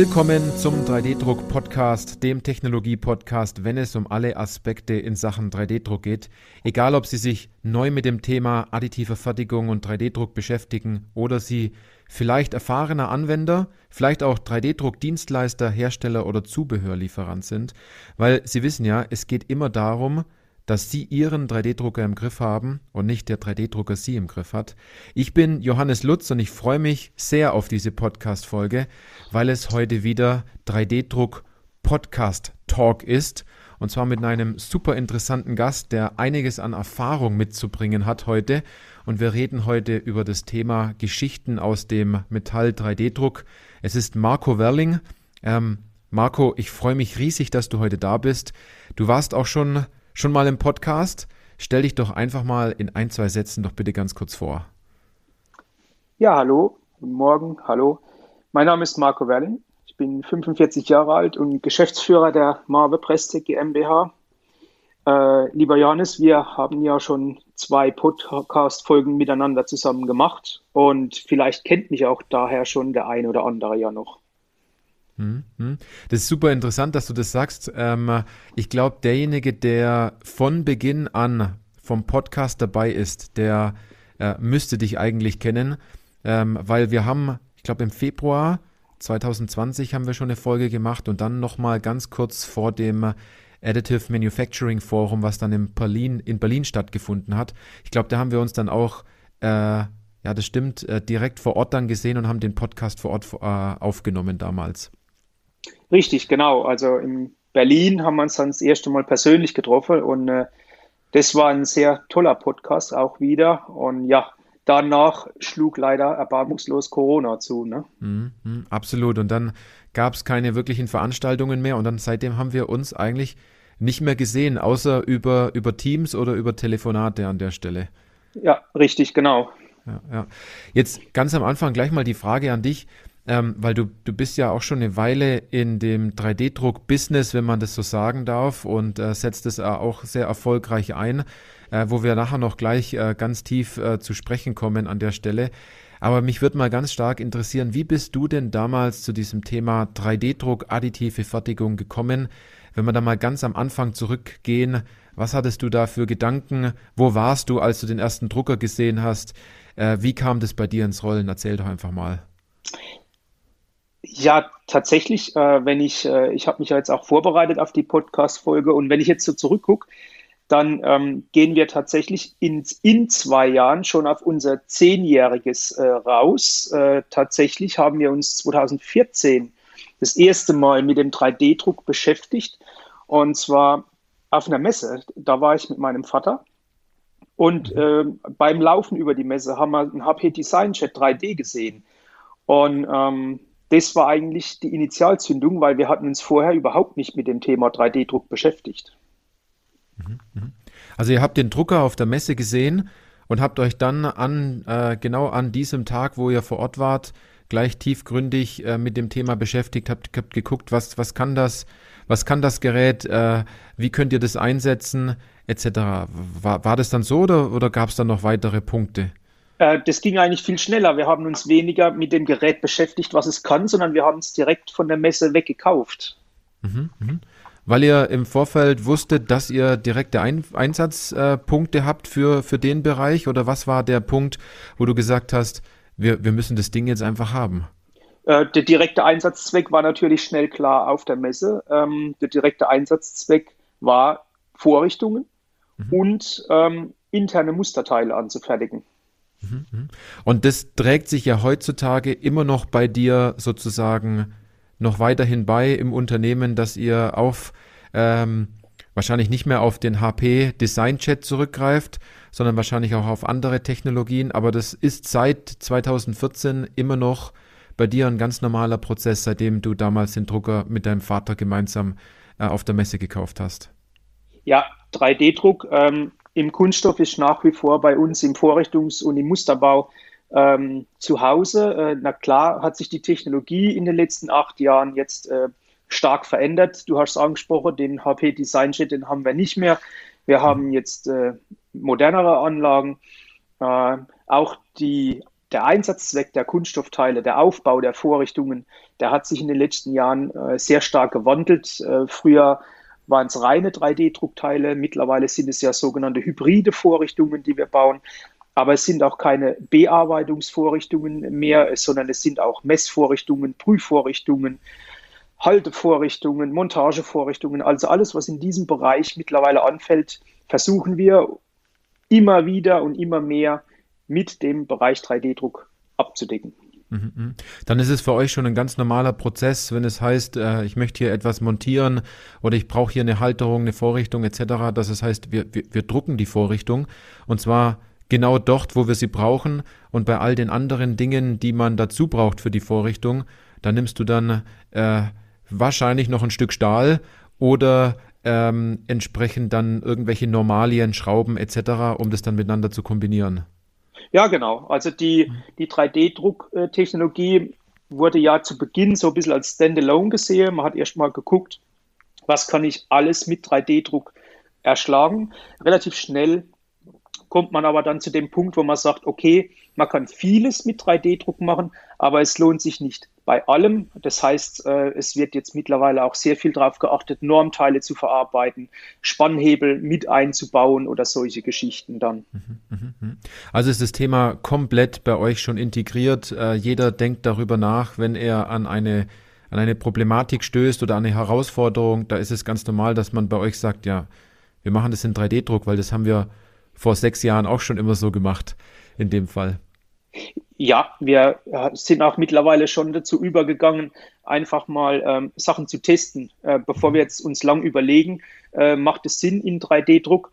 Willkommen zum 3D-Druck-Podcast, dem Technologie-Podcast, wenn es um alle Aspekte in Sachen 3D-Druck geht. Egal, ob Sie sich neu mit dem Thema additive Fertigung und 3D-Druck beschäftigen oder Sie vielleicht erfahrener Anwender, vielleicht auch 3D-Druck-Dienstleister, Hersteller oder Zubehörlieferant sind, weil Sie wissen ja, es geht immer darum, dass Sie Ihren 3D-Drucker im Griff haben und nicht der 3D-Drucker Sie im Griff hat. Ich bin Johannes Lutz und ich freue mich sehr auf diese Podcast-Folge, weil es heute wieder 3D-Druck Podcast Talk ist. Und zwar mit einem super interessanten Gast, der einiges an Erfahrung mitzubringen hat heute. Und wir reden heute über das Thema Geschichten aus dem Metall 3D-Druck. Es ist Marco Werling. Ähm, Marco, ich freue mich riesig, dass du heute da bist. Du warst auch schon schon mal im Podcast. Stell dich doch einfach mal in ein, zwei Sätzen doch bitte ganz kurz vor. Ja, hallo, guten Morgen, hallo. Mein Name ist Marco Werling. Ich bin 45 Jahre alt und Geschäftsführer der Marve Prestec GmbH. Äh, lieber Johannes, wir haben ja schon zwei Podcast-Folgen miteinander zusammen gemacht und vielleicht kennt mich auch daher schon der ein oder andere ja noch. Hm, hm. Das ist super interessant, dass du das sagst. Ähm, ich glaube, derjenige, der von Beginn an vom Podcast dabei ist, der äh, müsste dich eigentlich kennen, ähm, weil wir haben, ich glaube, im Februar 2020 haben wir schon eine Folge gemacht und dann nochmal ganz kurz vor dem Additive Manufacturing Forum, was dann in Berlin, in Berlin stattgefunden hat. Ich glaube, da haben wir uns dann auch, äh, ja, das stimmt, äh, direkt vor Ort dann gesehen und haben den Podcast vor Ort äh, aufgenommen damals. Richtig, genau. Also in Berlin haben wir uns dann das erste Mal persönlich getroffen und äh, das war ein sehr toller Podcast auch wieder. Und ja, danach schlug leider erbarmungslos Corona zu. Ne? Mm, mm, absolut. Und dann gab es keine wirklichen Veranstaltungen mehr und dann seitdem haben wir uns eigentlich nicht mehr gesehen, außer über, über Teams oder über Telefonate an der Stelle. Ja, richtig, genau. Ja, ja. Jetzt ganz am Anfang gleich mal die Frage an dich ähm, weil du, du bist ja auch schon eine Weile in dem 3D-Druck-Business, wenn man das so sagen darf, und äh, setzt es äh, auch sehr erfolgreich ein, äh, wo wir nachher noch gleich äh, ganz tief äh, zu sprechen kommen an der Stelle. Aber mich würde mal ganz stark interessieren, wie bist du denn damals zu diesem Thema 3D-Druck, additive Fertigung gekommen? Wenn wir da mal ganz am Anfang zurückgehen, was hattest du da für Gedanken? Wo warst du, als du den ersten Drucker gesehen hast? Äh, wie kam das bei dir ins Rollen? Erzähl doch einfach mal. Ja, tatsächlich, äh, wenn ich, äh, ich habe mich ja jetzt auch vorbereitet auf die Podcast-Folge und wenn ich jetzt so zurückgucke, dann ähm, gehen wir tatsächlich in, in zwei Jahren schon auf unser Zehnjähriges äh, raus. Äh, tatsächlich haben wir uns 2014 das erste Mal mit dem 3D-Druck beschäftigt und zwar auf einer Messe. Da war ich mit meinem Vater und äh, beim Laufen über die Messe haben wir ein HP Design Chat 3D gesehen. Und ähm, das war eigentlich die Initialzündung, weil wir hatten uns vorher überhaupt nicht mit dem Thema 3D-Druck beschäftigt. Mhm, mhm. Also ihr habt den Drucker auf der Messe gesehen und habt euch dann an äh, genau an diesem Tag, wo ihr vor Ort wart, gleich tiefgründig äh, mit dem Thema beschäftigt, habt, habt geguckt, was, was kann das, was kann das Gerät, äh, wie könnt ihr das einsetzen, etc. War, war das dann so oder, oder gab es dann noch weitere Punkte? Äh, das ging eigentlich viel schneller. Wir haben uns weniger mit dem Gerät beschäftigt, was es kann, sondern wir haben es direkt von der Messe weggekauft. Mhm, mh. Weil ihr im Vorfeld wusstet, dass ihr direkte Ein Einsatzpunkte habt für, für den Bereich? Oder was war der Punkt, wo du gesagt hast, wir, wir müssen das Ding jetzt einfach haben? Äh, der direkte Einsatzzweck war natürlich schnell klar auf der Messe. Ähm, der direkte Einsatzzweck war Vorrichtungen mhm. und ähm, interne Musterteile anzufertigen. Mhm, mhm. Und das trägt sich ja heutzutage immer noch bei dir sozusagen noch weiterhin bei im Unternehmen, dass ihr auf ähm, wahrscheinlich nicht mehr auf den HP Design Chat zurückgreift, sondern wahrscheinlich auch auf andere Technologien. Aber das ist seit 2014 immer noch bei dir ein ganz normaler Prozess, seitdem du damals den Drucker mit deinem Vater gemeinsam äh, auf der Messe gekauft hast. Ja, 3D-Druck ähm, im Kunststoff ist nach wie vor bei uns im Vorrichtungs- und im Musterbau ähm, zu Hause. Äh, na klar hat sich die Technologie in den letzten acht Jahren jetzt äh, stark verändert. Du hast es angesprochen, den HP Design Jet, den haben wir nicht mehr. Wir haben jetzt äh, modernere Anlagen. Äh, auch die der Einsatzzweck der Kunststoffteile, der Aufbau der Vorrichtungen, der hat sich in den letzten Jahren äh, sehr stark gewandelt. Äh, früher waren es reine 3D-Druckteile, mittlerweile sind es ja sogenannte hybride Vorrichtungen, die wir bauen. Aber es sind auch keine Bearbeitungsvorrichtungen mehr, sondern es sind auch Messvorrichtungen, Prüfvorrichtungen, Haltevorrichtungen, Montagevorrichtungen. Also alles, was in diesem Bereich mittlerweile anfällt, versuchen wir immer wieder und immer mehr mit dem Bereich 3D-Druck abzudecken. Mhm, mhm. Dann ist es für euch schon ein ganz normaler Prozess, wenn es heißt, äh, ich möchte hier etwas montieren oder ich brauche hier eine Halterung, eine Vorrichtung etc., dass es heißt, wir, wir, wir drucken die Vorrichtung und zwar genau dort, wo wir sie brauchen und bei all den anderen Dingen, die man dazu braucht für die Vorrichtung, da nimmst du dann äh, wahrscheinlich noch ein Stück Stahl oder ähm, entsprechend dann irgendwelche Normalien, Schrauben etc., um das dann miteinander zu kombinieren. Ja, genau. Also die, die 3D-Drucktechnologie wurde ja zu Beginn so ein bisschen als Standalone gesehen. Man hat erstmal geguckt, was kann ich alles mit 3D-Druck erschlagen. Relativ schnell kommt man aber dann zu dem Punkt, wo man sagt, okay, man kann vieles mit 3D-Druck machen, aber es lohnt sich nicht bei allem. Das heißt, äh, es wird jetzt mittlerweile auch sehr viel darauf geachtet, Normteile zu verarbeiten, Spannhebel mit einzubauen oder solche Geschichten dann. Mhm, mhm, mhm. Also ist das Thema komplett bei euch schon integriert. Äh, jeder denkt darüber nach, wenn er an eine an eine Problematik stößt oder an eine Herausforderung, da ist es ganz normal, dass man bei euch sagt, ja, wir machen das in 3D-Druck, weil das haben wir vor sechs Jahren auch schon immer so gemacht, in dem Fall. Ja, wir sind auch mittlerweile schon dazu übergegangen, einfach mal ähm, Sachen zu testen. Äh, bevor wir jetzt uns lang überlegen, äh, macht es Sinn in 3D-Druck,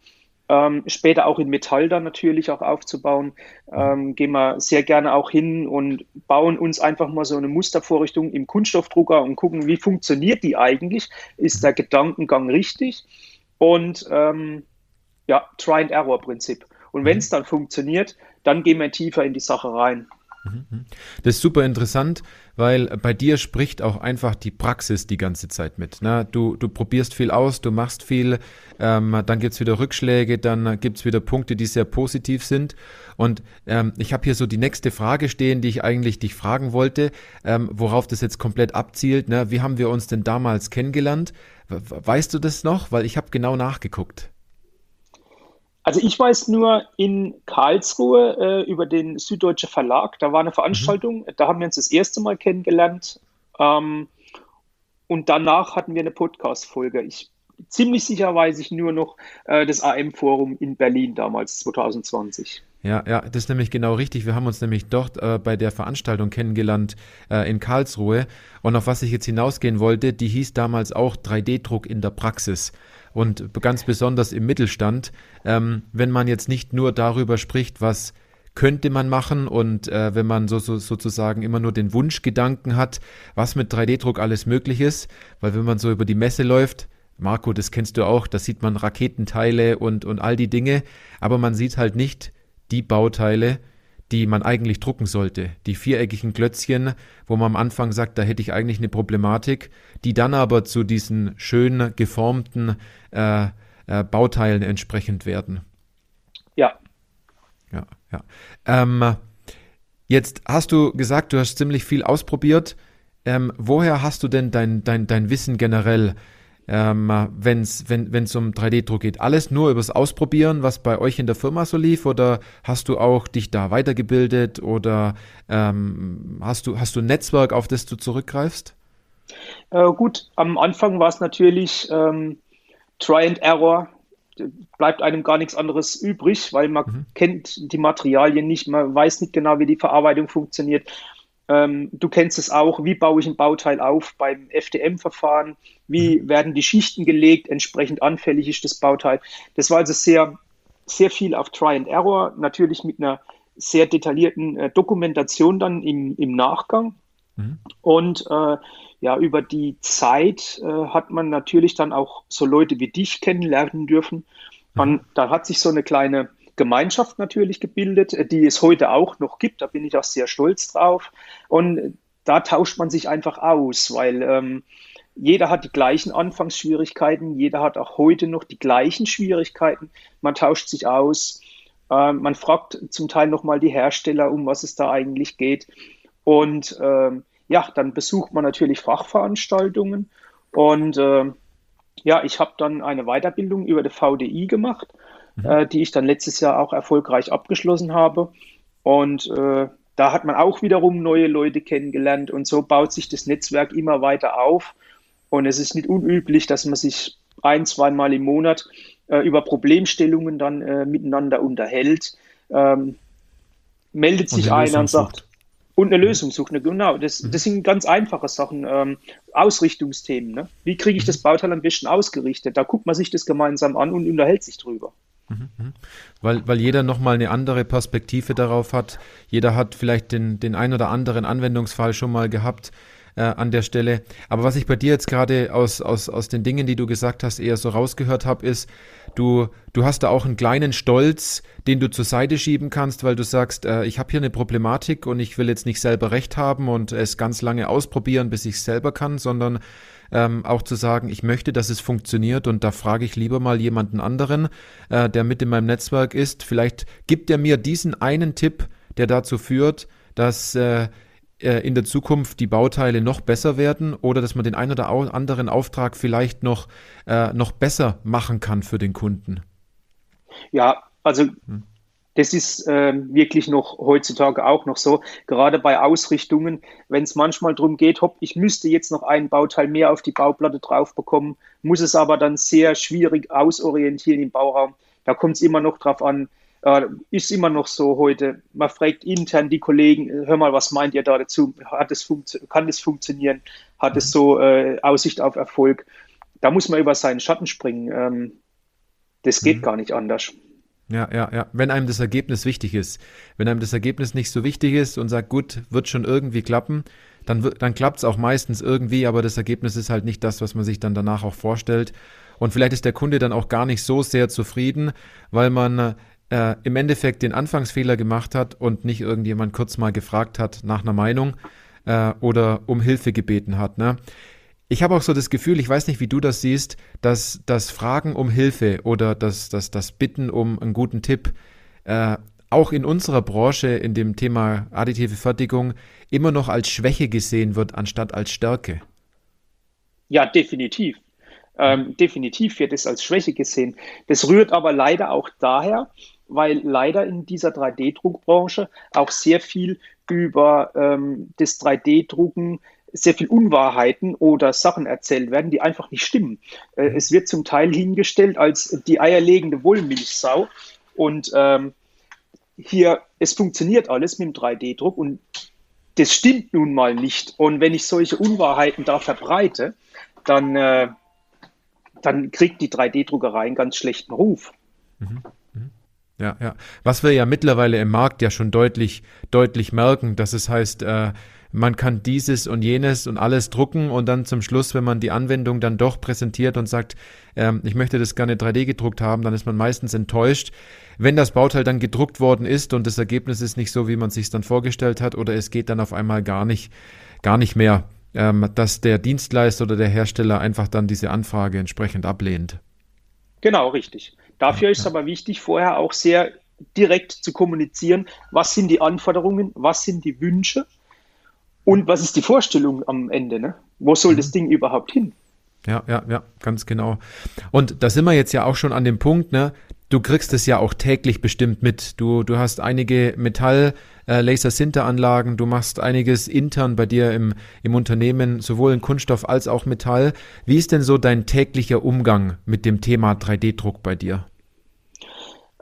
ähm, später auch in Metall dann natürlich auch aufzubauen. Ähm, gehen wir sehr gerne auch hin und bauen uns einfach mal so eine Mustervorrichtung im Kunststoffdrucker und gucken, wie funktioniert die eigentlich? Ist der Gedankengang richtig? Und ähm, ja, Try-and-Error-Prinzip. Und wenn es mhm. dann funktioniert, dann gehen wir tiefer in die Sache rein. Mhm. Das ist super interessant, weil bei dir spricht auch einfach die Praxis die ganze Zeit mit. Ne? Du, du probierst viel aus, du machst viel, ähm, dann gibt es wieder Rückschläge, dann gibt es wieder Punkte, die sehr positiv sind. Und ähm, ich habe hier so die nächste Frage stehen, die ich eigentlich dich fragen wollte, ähm, worauf das jetzt komplett abzielt. Ne? Wie haben wir uns denn damals kennengelernt? Weißt du das noch? Weil ich habe genau nachgeguckt. Also ich weiß nur in Karlsruhe äh, über den Süddeutsche Verlag, da war eine Veranstaltung, mhm. da haben wir uns das erste Mal kennengelernt ähm, und danach hatten wir eine Podcast-Folge. Ich ziemlich sicher weiß ich nur noch äh, das AM-Forum in Berlin damals, 2020. Ja, ja, das ist nämlich genau richtig. Wir haben uns nämlich dort äh, bei der Veranstaltung kennengelernt äh, in Karlsruhe. Und auf was ich jetzt hinausgehen wollte, die hieß damals auch 3D-Druck in der Praxis und ganz besonders im Mittelstand, ähm, wenn man jetzt nicht nur darüber spricht, was könnte man machen und äh, wenn man so, so, sozusagen immer nur den Wunschgedanken hat, was mit 3D-Druck alles möglich ist, weil wenn man so über die Messe läuft, Marco, das kennst du auch, da sieht man Raketenteile und, und all die Dinge, aber man sieht halt nicht die Bauteile, die man eigentlich drucken sollte. Die viereckigen Klötzchen, wo man am Anfang sagt, da hätte ich eigentlich eine Problematik, die dann aber zu diesen schön geformten äh, äh, Bauteilen entsprechend werden. Ja. Ja, ja. Ähm, jetzt hast du gesagt, du hast ziemlich viel ausprobiert. Ähm, woher hast du denn dein, dein, dein Wissen generell? Ähm, wenn's, wenn es um 3D-Druck geht? Alles nur übers Ausprobieren, was bei euch in der Firma so lief? Oder hast du auch dich da weitergebildet? Oder ähm, hast, du, hast du ein Netzwerk, auf das du zurückgreifst? Äh, gut, am Anfang war es natürlich ähm, Try and Error. Bleibt einem gar nichts anderes übrig, weil man mhm. kennt die Materialien nicht, man weiß nicht genau, wie die Verarbeitung funktioniert. Ähm, du kennst es auch, wie baue ich ein Bauteil auf beim FDM-Verfahren, wie mhm. werden die Schichten gelegt, entsprechend anfällig ist das Bauteil. Das war also sehr, sehr viel auf Try and Error, natürlich mit einer sehr detaillierten äh, Dokumentation dann im, im Nachgang. Mhm. Und äh, ja, über die Zeit äh, hat man natürlich dann auch so Leute wie dich kennenlernen dürfen. Mhm. Und da hat sich so eine kleine Gemeinschaft natürlich gebildet, äh, die es heute auch noch gibt. Da bin ich auch sehr stolz drauf. Und da tauscht man sich einfach aus, weil ähm, jeder hat die gleichen Anfangsschwierigkeiten, jeder hat auch heute noch die gleichen Schwierigkeiten. Man tauscht sich aus. Äh, man fragt zum Teil nochmal die Hersteller, um was es da eigentlich geht. Und ähm, ja, dann besucht man natürlich Fachveranstaltungen. Und äh, ja, ich habe dann eine Weiterbildung über die VDI gemacht. Äh, die ich dann letztes Jahr auch erfolgreich abgeschlossen habe. Und äh, da hat man auch wiederum neue Leute kennengelernt und so baut sich das Netzwerk immer weiter auf. Und es ist nicht unüblich, dass man sich ein, zweimal im Monat äh, über Problemstellungen dann äh, miteinander unterhält. Ähm, meldet sich einer und sagt, sucht. und eine Lösung sucht. Ne, genau, das, mhm. das sind ganz einfache Sachen. Ähm, Ausrichtungsthemen. Ne? Wie kriege ich mhm. das Bauteil am besten ausgerichtet? Da guckt man sich das gemeinsam an und unterhält sich drüber. Weil, weil jeder nochmal eine andere Perspektive darauf hat. Jeder hat vielleicht den, den ein oder anderen Anwendungsfall schon mal gehabt äh, an der Stelle. Aber was ich bei dir jetzt gerade aus, aus, aus den Dingen, die du gesagt hast, eher so rausgehört habe, ist, du, du hast da auch einen kleinen Stolz, den du zur Seite schieben kannst, weil du sagst, äh, ich habe hier eine Problematik und ich will jetzt nicht selber recht haben und es ganz lange ausprobieren, bis ich es selber kann, sondern ähm, auch zu sagen, ich möchte, dass es funktioniert und da frage ich lieber mal jemanden anderen, äh, der mit in meinem Netzwerk ist. Vielleicht gibt er mir diesen einen Tipp, der dazu führt, dass äh, äh, in der Zukunft die Bauteile noch besser werden oder dass man den einen oder anderen Auftrag vielleicht noch, äh, noch besser machen kann für den Kunden? Ja, also hm. Das ist äh, wirklich noch heutzutage auch noch so, gerade bei Ausrichtungen, wenn es manchmal darum geht, hopp, ich müsste jetzt noch ein Bauteil mehr auf die Bauplatte drauf bekommen, muss es aber dann sehr schwierig ausorientieren im Bauraum. Da kommt es immer noch drauf an, äh, ist immer noch so heute. Man fragt intern die Kollegen, äh, hör mal, was meint ihr da dazu? Hat es kann es funktionieren? Hat es so äh, Aussicht auf Erfolg? Da muss man über seinen Schatten springen. Ähm, das geht mhm. gar nicht anders. Ja, ja, ja. Wenn einem das Ergebnis wichtig ist. Wenn einem das Ergebnis nicht so wichtig ist und sagt, gut, wird schon irgendwie klappen, dann, dann klappt es auch meistens irgendwie, aber das Ergebnis ist halt nicht das, was man sich dann danach auch vorstellt. Und vielleicht ist der Kunde dann auch gar nicht so sehr zufrieden, weil man äh, im Endeffekt den Anfangsfehler gemacht hat und nicht irgendjemand kurz mal gefragt hat nach einer Meinung äh, oder um Hilfe gebeten hat. Ne? Ich habe auch so das Gefühl, ich weiß nicht, wie du das siehst, dass das Fragen um Hilfe oder das, das, das Bitten um einen guten Tipp äh, auch in unserer Branche, in dem Thema additive Fertigung, immer noch als Schwäche gesehen wird, anstatt als Stärke. Ja, definitiv. Ähm, definitiv wird es als Schwäche gesehen. Das rührt aber leider auch daher, weil leider in dieser 3D-Druckbranche auch sehr viel über ähm, das 3D-Drucken sehr viel Unwahrheiten oder Sachen erzählt werden, die einfach nicht stimmen. Äh, es wird zum Teil hingestellt als die eierlegende Wollmilchsau und ähm, hier, es funktioniert alles mit dem 3D-Druck und das stimmt nun mal nicht. Und wenn ich solche Unwahrheiten da verbreite, dann, äh, dann kriegt die 3D-Druckerei einen ganz schlechten Ruf. Mhm. Ja, ja. Was wir ja mittlerweile im Markt ja schon deutlich, deutlich merken, dass es heißt, äh, man kann dieses und jenes und alles drucken und dann zum Schluss, wenn man die Anwendung dann doch präsentiert und sagt, ähm, ich möchte das gerne 3D gedruckt haben, dann ist man meistens enttäuscht. Wenn das Bauteil dann gedruckt worden ist und das Ergebnis ist nicht so, wie man sich dann vorgestellt hat, oder es geht dann auf einmal gar nicht, gar nicht mehr, ähm, dass der Dienstleister oder der Hersteller einfach dann diese Anfrage entsprechend ablehnt. Genau, richtig. Dafür ist es aber wichtig, vorher auch sehr direkt zu kommunizieren, was sind die Anforderungen, was sind die Wünsche und was ist die Vorstellung am Ende. Ne? Wo soll mhm. das Ding überhaupt hin? Ja, ja, ja, ganz genau. Und da sind wir jetzt ja auch schon an dem Punkt, ne? Du kriegst es ja auch täglich bestimmt mit. Du, du hast einige Metall, äh, Laser-Sinteranlagen, du machst einiges intern bei dir im, im Unternehmen, sowohl in Kunststoff als auch Metall. Wie ist denn so dein täglicher Umgang mit dem Thema 3D-Druck bei dir?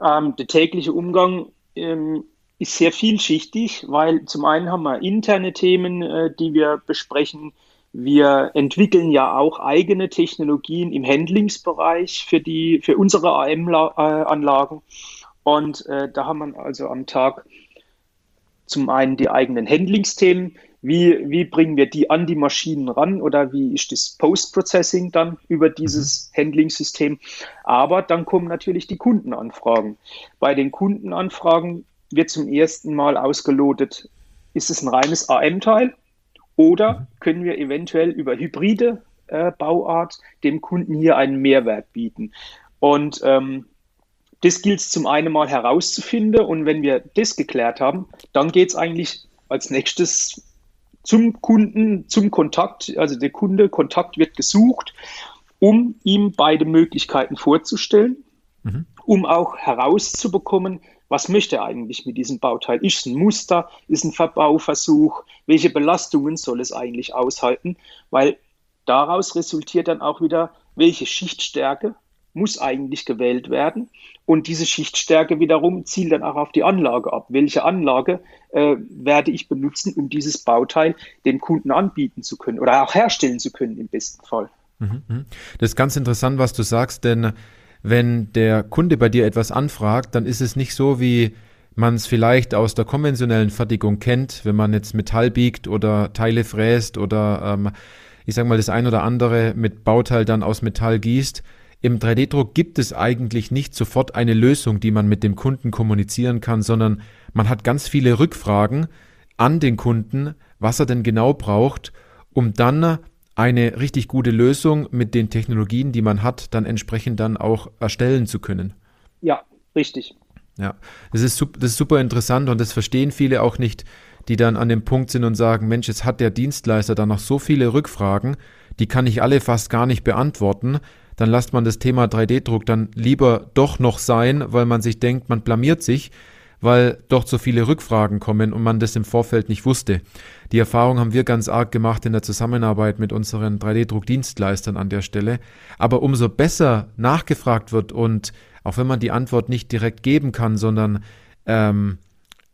Ähm, der tägliche Umgang ähm, ist sehr vielschichtig, weil zum einen haben wir interne Themen, äh, die wir besprechen. Wir entwickeln ja auch eigene Technologien im Handlingsbereich für, die, für unsere AM-Anlagen. Und äh, da haben wir also am Tag zum einen die eigenen Handlingsthemen, wie, wie bringen wir die an die Maschinen ran oder wie ist das Post-Processing dann über dieses mhm. Handling-System. Aber dann kommen natürlich die Kundenanfragen. Bei den Kundenanfragen wird zum ersten Mal ausgelotet, ist es ein reines AM-Teil oder mhm. können wir eventuell über hybride äh, Bauart dem Kunden hier einen Mehrwert bieten. Und ähm, das gilt es zum einen mal herauszufinden und wenn wir das geklärt haben, dann geht es eigentlich als nächstes zum Kunden, zum Kontakt. Also der Kunde, Kontakt wird gesucht, um ihm beide Möglichkeiten vorzustellen, mhm. um auch herauszubekommen, was möchte er eigentlich mit diesem Bauteil? Ist es ein Muster? Ist ein Verbauversuch? Welche Belastungen soll es eigentlich aushalten? Weil daraus resultiert dann auch wieder, welche Schichtstärke muss eigentlich gewählt werden. Und diese Schichtstärke wiederum zielt dann auch auf die Anlage ab. Welche Anlage äh, werde ich benutzen, um dieses Bauteil dem Kunden anbieten zu können oder auch herstellen zu können im besten Fall. Mhm, mhm. Das ist ganz interessant, was du sagst, denn wenn der Kunde bei dir etwas anfragt, dann ist es nicht so, wie man es vielleicht aus der konventionellen Fertigung kennt, wenn man jetzt Metall biegt oder Teile fräst oder ähm, ich sage mal das ein oder andere mit Bauteil dann aus Metall gießt, im 3D-Druck gibt es eigentlich nicht sofort eine Lösung, die man mit dem Kunden kommunizieren kann, sondern man hat ganz viele Rückfragen an den Kunden, was er denn genau braucht, um dann eine richtig gute Lösung mit den Technologien, die man hat, dann entsprechend dann auch erstellen zu können. Ja, richtig. Ja, das ist, das ist super interessant und das verstehen viele auch nicht, die dann an dem Punkt sind und sagen, Mensch, jetzt hat der Dienstleister da noch so viele Rückfragen, die kann ich alle fast gar nicht beantworten dann lasst man das Thema 3D-Druck dann lieber doch noch sein, weil man sich denkt, man blamiert sich, weil doch so viele Rückfragen kommen und man das im Vorfeld nicht wusste. Die Erfahrung haben wir ganz arg gemacht in der Zusammenarbeit mit unseren 3D-Druckdienstleistern an der Stelle. Aber umso besser nachgefragt wird und auch wenn man die Antwort nicht direkt geben kann, sondern ähm,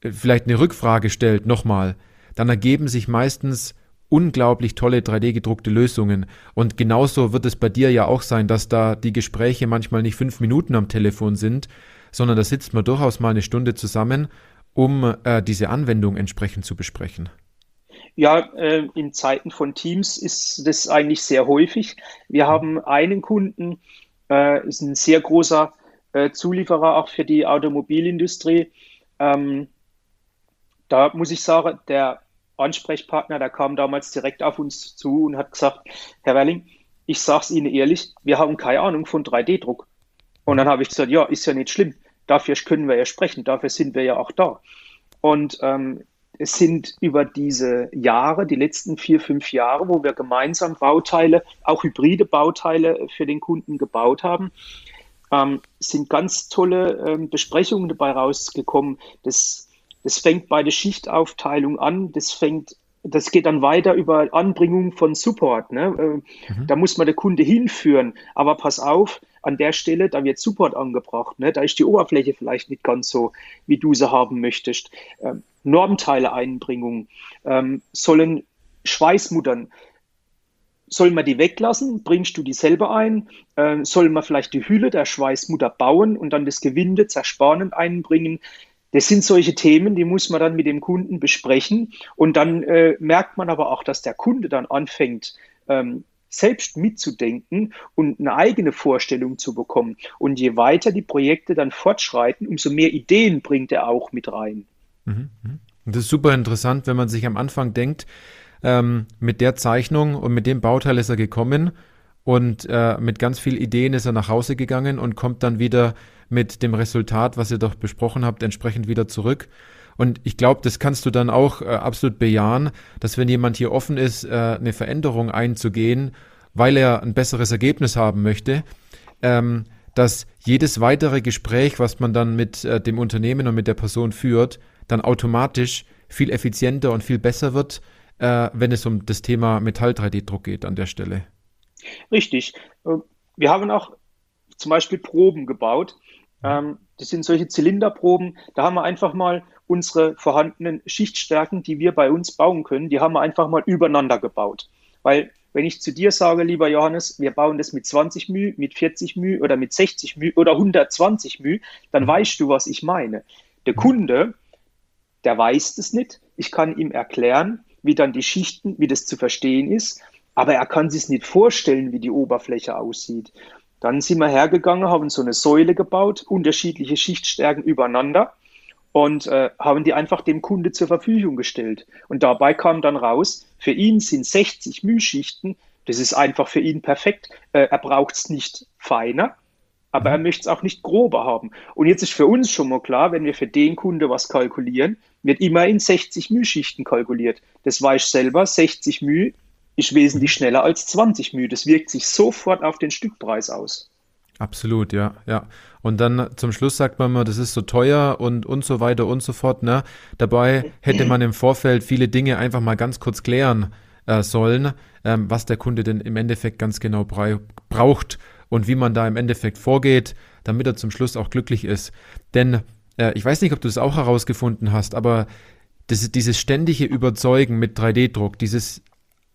vielleicht eine Rückfrage stellt, nochmal, dann ergeben sich meistens unglaublich tolle 3D-gedruckte Lösungen. Und genauso wird es bei dir ja auch sein, dass da die Gespräche manchmal nicht fünf Minuten am Telefon sind, sondern da sitzt man durchaus mal eine Stunde zusammen, um äh, diese Anwendung entsprechend zu besprechen. Ja, äh, in Zeiten von Teams ist das eigentlich sehr häufig. Wir haben einen Kunden, äh, ist ein sehr großer äh, Zulieferer auch für die Automobilindustrie. Ähm, da muss ich sagen, der Ansprechpartner, der kam damals direkt auf uns zu und hat gesagt, Herr Welling, ich sage es Ihnen ehrlich, wir haben keine Ahnung von 3D-Druck. Und dann habe ich gesagt, ja, ist ja nicht schlimm. Dafür können wir ja sprechen, dafür sind wir ja auch da. Und ähm, es sind über diese Jahre, die letzten vier, fünf Jahre, wo wir gemeinsam Bauteile, auch hybride Bauteile für den Kunden gebaut haben, ähm, sind ganz tolle ähm, Besprechungen dabei rausgekommen. Das das fängt bei der Schichtaufteilung an, das fängt das geht dann weiter über Anbringung von Support. Ne? Äh, mhm. Da muss man der Kunde hinführen. Aber pass auf, an der Stelle, da wird Support angebracht. Ne? Da ist die Oberfläche vielleicht nicht ganz so, wie du sie haben möchtest. Ähm, Normteile-Einbringung ähm, sollen Schweißmuttern. Sollen wir die weglassen? Bringst du die selber ein? Ähm, sollen wir vielleicht die Hülle der Schweißmutter bauen und dann das Gewinde zerspanend einbringen? Das sind solche Themen, die muss man dann mit dem Kunden besprechen. Und dann äh, merkt man aber auch, dass der Kunde dann anfängt, ähm, selbst mitzudenken und eine eigene Vorstellung zu bekommen. Und je weiter die Projekte dann fortschreiten, umso mehr Ideen bringt er auch mit rein. Mhm, mhm. Das ist super interessant, wenn man sich am Anfang denkt, ähm, mit der Zeichnung und mit dem Bauteil ist er gekommen und äh, mit ganz vielen Ideen ist er nach Hause gegangen und kommt dann wieder mit dem Resultat, was ihr doch besprochen habt, entsprechend wieder zurück. Und ich glaube, das kannst du dann auch äh, absolut bejahen, dass wenn jemand hier offen ist, äh, eine Veränderung einzugehen, weil er ein besseres Ergebnis haben möchte, ähm, dass jedes weitere Gespräch, was man dann mit äh, dem Unternehmen und mit der Person führt, dann automatisch viel effizienter und viel besser wird, äh, wenn es um das Thema Metall-3D-Druck geht an der Stelle. Richtig. Äh, wir haben auch zum Beispiel Proben gebaut, ähm, das sind solche Zylinderproben. Da haben wir einfach mal unsere vorhandenen Schichtstärken, die wir bei uns bauen können, die haben wir einfach mal übereinander gebaut. Weil wenn ich zu dir sage, lieber Johannes, wir bauen das mit 20 μ, mit 40 μ oder mit 60 μ oder 120 μ, dann weißt du, was ich meine. Der Kunde, der weiß das nicht. Ich kann ihm erklären, wie dann die Schichten, wie das zu verstehen ist, aber er kann sich nicht vorstellen, wie die Oberfläche aussieht. Dann sind wir hergegangen, haben so eine Säule gebaut, unterschiedliche Schichtstärken übereinander und äh, haben die einfach dem Kunde zur Verfügung gestellt. Und dabei kam dann raus, für ihn sind 60 Mühschichten, das ist einfach für ihn perfekt. Äh, er braucht es nicht feiner, aber er mhm. möchte es auch nicht grober haben. Und jetzt ist für uns schon mal klar, wenn wir für den Kunde was kalkulieren, wird immer in 60 Mühschichten kalkuliert. Das weiß ich selber, 60 Müh ist wesentlich schneller als 20 μ. Das wirkt sich sofort auf den Stückpreis aus. Absolut, ja, ja. Und dann zum Schluss sagt man immer, das ist so teuer und, und so weiter und so fort. Ne? Dabei hätte man im Vorfeld viele Dinge einfach mal ganz kurz klären äh, sollen, ähm, was der Kunde denn im Endeffekt ganz genau braucht und wie man da im Endeffekt vorgeht, damit er zum Schluss auch glücklich ist. Denn äh, ich weiß nicht, ob du das auch herausgefunden hast, aber das, dieses ständige Überzeugen mit 3D-Druck, dieses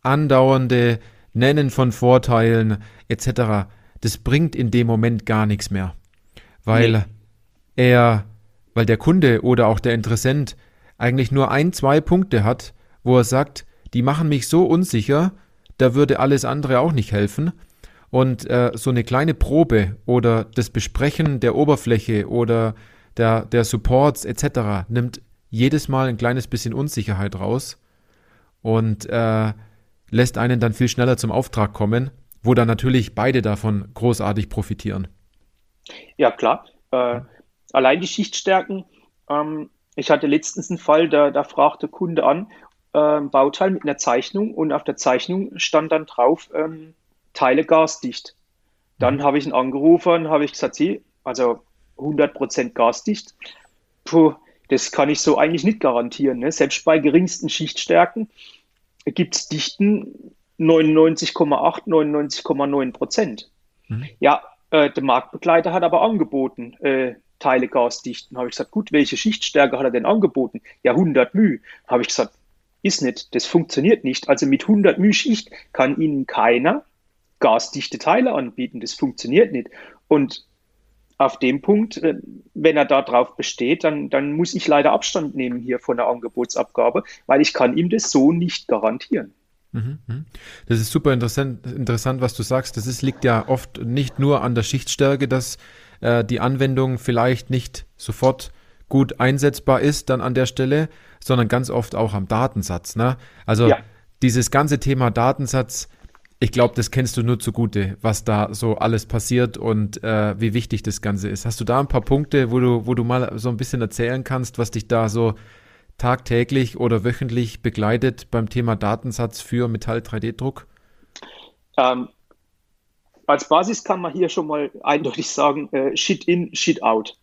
andauernde Nennen von Vorteilen etc., das bringt in dem Moment gar nichts mehr. Weil nee. er, weil der Kunde oder auch der Interessent eigentlich nur ein, zwei Punkte hat, wo er sagt, die machen mich so unsicher, da würde alles andere auch nicht helfen. Und äh, so eine kleine Probe oder das Besprechen der Oberfläche oder der, der Supports etc. nimmt jedes Mal ein kleines bisschen Unsicherheit raus und äh, lässt einen dann viel schneller zum Auftrag kommen, wo dann natürlich beide davon großartig profitieren. Ja, klar. Äh, allein die Schichtstärken. Ähm, ich hatte letztens einen Fall, da, da fragte Kunde an, äh, Bauteil mit einer Zeichnung und auf der Zeichnung stand dann drauf, ähm, Teile gasdicht. Dann mhm. habe ich ihn angerufen, habe ich gesagt, sie, also 100% gasdicht. Puh, das kann ich so eigentlich nicht garantieren. Ne? Selbst bei geringsten Schichtstärken gibt es Dichten 99,8, 99,9 Prozent. Mhm. Ja, äh, der Marktbegleiter hat aber angeboten, äh, Teile gasdichten. Habe ich gesagt, gut, welche Schichtstärke hat er denn angeboten? Ja, 100 μ. Habe ich gesagt, ist nicht, das funktioniert nicht. Also mit 100 μ Schicht kann Ihnen keiner gasdichte Teile anbieten. Das funktioniert nicht. Und auf dem Punkt, äh, wenn er darauf besteht, dann, dann muss ich leider Abstand nehmen hier von der Angebotsabgabe, weil ich kann ihm das so nicht garantieren. Mhm, mhm. Das ist super interessant, interessant, was du sagst. Das ist, liegt ja oft nicht nur an der Schichtstärke, dass äh, die Anwendung vielleicht nicht sofort gut einsetzbar ist dann an der Stelle, sondern ganz oft auch am Datensatz. Ne? Also ja. dieses ganze Thema Datensatz, ich glaube, das kennst du nur zugute, was da so alles passiert und äh, wie wichtig das Ganze ist. Hast du da ein paar Punkte, wo du, wo du mal so ein bisschen erzählen kannst, was dich da so tagtäglich oder wöchentlich begleitet beim Thema Datensatz für Metall-3D-Druck? Ähm, als Basis kann man hier schon mal eindeutig sagen, äh, Shit in, Shit out.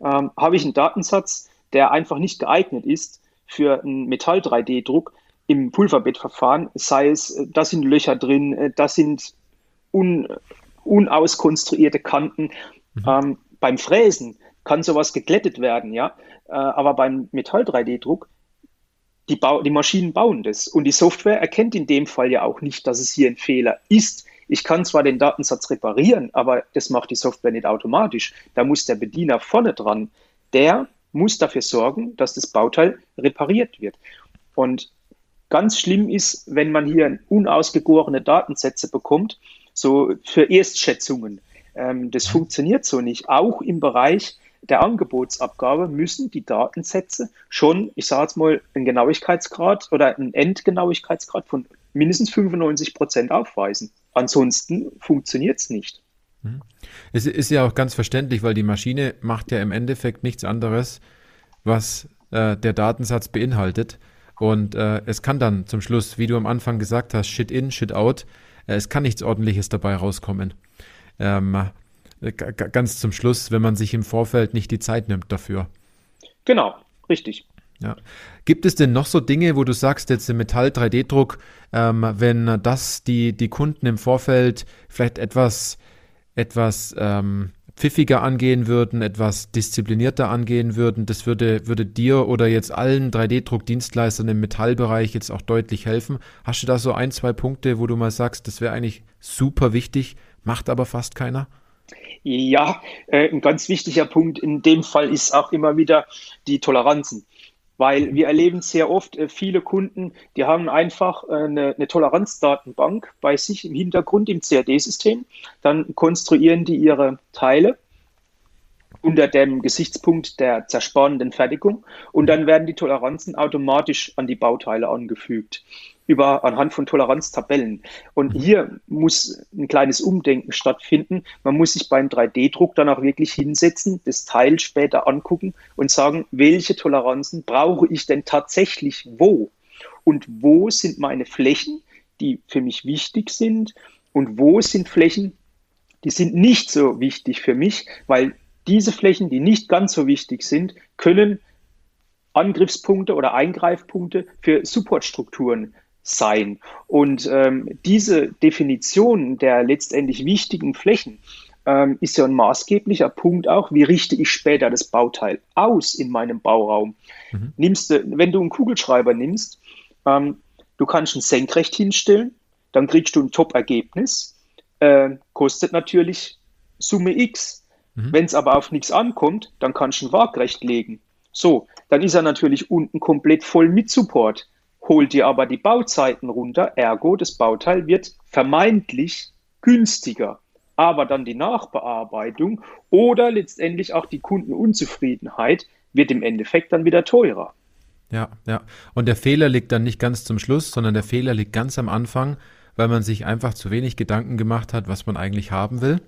Ähm, Habe ich einen Datensatz, der einfach nicht geeignet ist für einen Metall-3D-Druck, im Pulverbettverfahren, sei es, äh, da sind Löcher drin, äh, da sind un, unauskonstruierte Kanten. Mhm. Ähm, beim Fräsen kann sowas geglättet werden, ja. Äh, aber beim Metall-3D-Druck, die, die Maschinen bauen das. Und die Software erkennt in dem Fall ja auch nicht, dass es hier ein Fehler ist. Ich kann zwar den Datensatz reparieren, aber das macht die Software nicht automatisch. Da muss der Bediener vorne dran. Der muss dafür sorgen, dass das Bauteil repariert wird. Und Ganz schlimm ist, wenn man hier unausgegorene Datensätze bekommt, so für Erstschätzungen. Ähm, das funktioniert so nicht. Auch im Bereich der Angebotsabgabe müssen die Datensätze schon, ich sage jetzt mal, einen Genauigkeitsgrad oder einen Endgenauigkeitsgrad von mindestens 95 Prozent aufweisen. Ansonsten funktioniert es nicht. Mhm. Es ist ja auch ganz verständlich, weil die Maschine macht ja im Endeffekt nichts anderes, was äh, der Datensatz beinhaltet. Und äh, es kann dann zum Schluss, wie du am Anfang gesagt hast, Shit in, Shit out, äh, es kann nichts Ordentliches dabei rauskommen. Ähm, äh, ganz zum Schluss, wenn man sich im Vorfeld nicht die Zeit nimmt dafür. Genau, richtig. Ja. Gibt es denn noch so Dinge, wo du sagst, jetzt im Metall-3D-Druck, ähm, wenn das die, die Kunden im Vorfeld vielleicht etwas, etwas ähm, pfiffiger angehen würden, etwas disziplinierter angehen würden, das würde, würde dir oder jetzt allen 3D-Druckdienstleistern im Metallbereich jetzt auch deutlich helfen. Hast du da so ein, zwei Punkte, wo du mal sagst, das wäre eigentlich super wichtig, macht aber fast keiner? Ja, äh, ein ganz wichtiger Punkt in dem Fall ist auch immer wieder die Toleranzen. Weil wir erleben sehr oft, äh, viele Kunden, die haben einfach äh, eine, eine Toleranzdatenbank bei sich im Hintergrund im CAD-System. Dann konstruieren die ihre Teile unter dem Gesichtspunkt der zersparenden Fertigung und dann werden die Toleranzen automatisch an die Bauteile angefügt über anhand von Toleranztabellen. Und mhm. hier muss ein kleines Umdenken stattfinden. Man muss sich beim 3D-Druck dann auch wirklich hinsetzen, das Teil später angucken und sagen, welche Toleranzen brauche ich denn tatsächlich wo? Und wo sind meine Flächen, die für mich wichtig sind? Und wo sind Flächen, die sind nicht so wichtig für mich, weil diese Flächen, die nicht ganz so wichtig sind, können Angriffspunkte oder Eingreifpunkte für Supportstrukturen sein. Und ähm, diese Definition der letztendlich wichtigen Flächen ähm, ist ja ein maßgeblicher Punkt auch, wie richte ich später das Bauteil aus in meinem Bauraum. Mhm. Nimmst du, wenn du einen Kugelschreiber nimmst, ähm, du kannst ihn senkrecht hinstellen, dann kriegst du ein Top-Ergebnis, äh, kostet natürlich Summe X. Mhm. Wenn es aber auf nichts ankommt, dann kannst du ihn waagrecht legen. So, dann ist er natürlich unten komplett voll mit Support holt dir aber die Bauzeiten runter, ergo das Bauteil wird vermeintlich günstiger. Aber dann die Nachbearbeitung oder letztendlich auch die Kundenunzufriedenheit wird im Endeffekt dann wieder teurer. Ja, ja. Und der Fehler liegt dann nicht ganz zum Schluss, sondern der Fehler liegt ganz am Anfang, weil man sich einfach zu wenig Gedanken gemacht hat, was man eigentlich haben will.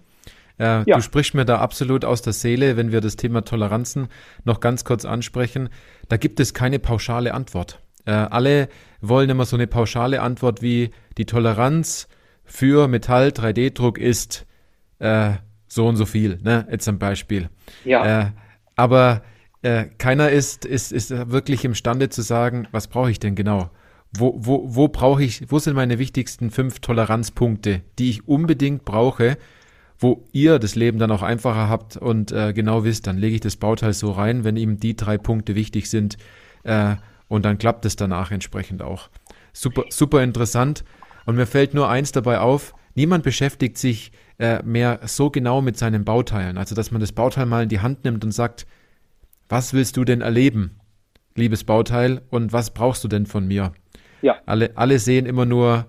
Äh, ja. Du sprichst mir da absolut aus der Seele, wenn wir das Thema Toleranzen noch ganz kurz ansprechen. Da gibt es keine pauschale Antwort. Äh, alle wollen immer so eine pauschale Antwort wie die Toleranz für Metall 3D-Druck ist äh, so und so viel, ne? Jetzt ein Beispiel. Ja. Äh, aber äh, keiner ist, ist, ist wirklich imstande zu sagen, was brauche ich denn genau? Wo, wo, wo brauche ich, wo sind meine wichtigsten fünf Toleranzpunkte, die ich unbedingt brauche, wo ihr das Leben dann auch einfacher habt und äh, genau wisst, dann lege ich das Bauteil so rein, wenn ihm die drei Punkte wichtig sind, äh, und dann klappt es danach entsprechend auch. Super, super interessant. Und mir fällt nur eins dabei auf, niemand beschäftigt sich äh, mehr so genau mit seinen Bauteilen. Also, dass man das Bauteil mal in die Hand nimmt und sagt, was willst du denn erleben, liebes Bauteil, und was brauchst du denn von mir? Ja. Alle, alle sehen immer nur,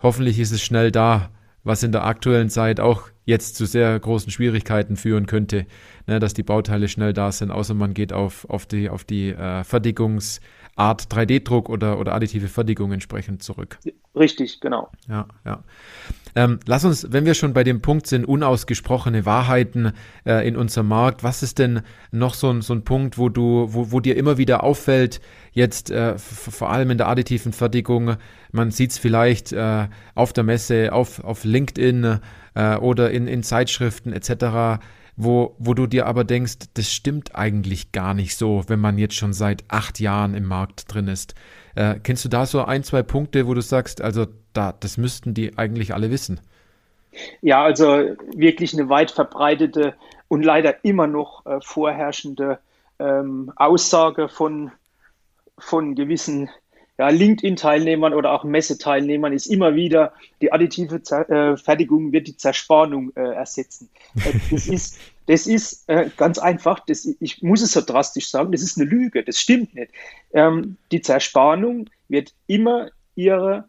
hoffentlich ist es schnell da, was in der aktuellen Zeit auch jetzt zu sehr großen Schwierigkeiten führen könnte, ne, dass die Bauteile schnell da sind, außer man geht auf, auf die, auf die äh, Fertigungs- Art 3D-Druck oder, oder additive Fertigung entsprechend zurück. Richtig, genau. Ja, ja. Ähm, lass uns, wenn wir schon bei dem Punkt sind, unausgesprochene Wahrheiten äh, in unserem Markt, was ist denn noch so ein, so ein Punkt, wo du, wo, wo dir immer wieder auffällt, jetzt äh, vor allem in der additiven Fertigung, man sieht es vielleicht äh, auf der Messe, auf, auf LinkedIn äh, oder in, in Zeitschriften etc., wo, wo du dir aber denkst, das stimmt eigentlich gar nicht so, wenn man jetzt schon seit acht Jahren im Markt drin ist. Äh, kennst du da so ein, zwei Punkte, wo du sagst, also da, das müssten die eigentlich alle wissen? Ja, also wirklich eine weit verbreitete und leider immer noch äh, vorherrschende ähm, Aussage von, von gewissen ja, LinkedIn-Teilnehmern oder auch Messeteilnehmern ist immer wieder, die additive Zer äh, Fertigung wird die Zerspannung äh, ersetzen. Äh, das ist, das ist äh, ganz einfach, das, ich muss es so drastisch sagen, das ist eine Lüge, das stimmt nicht. Ähm, die Zerspannung wird immer ihre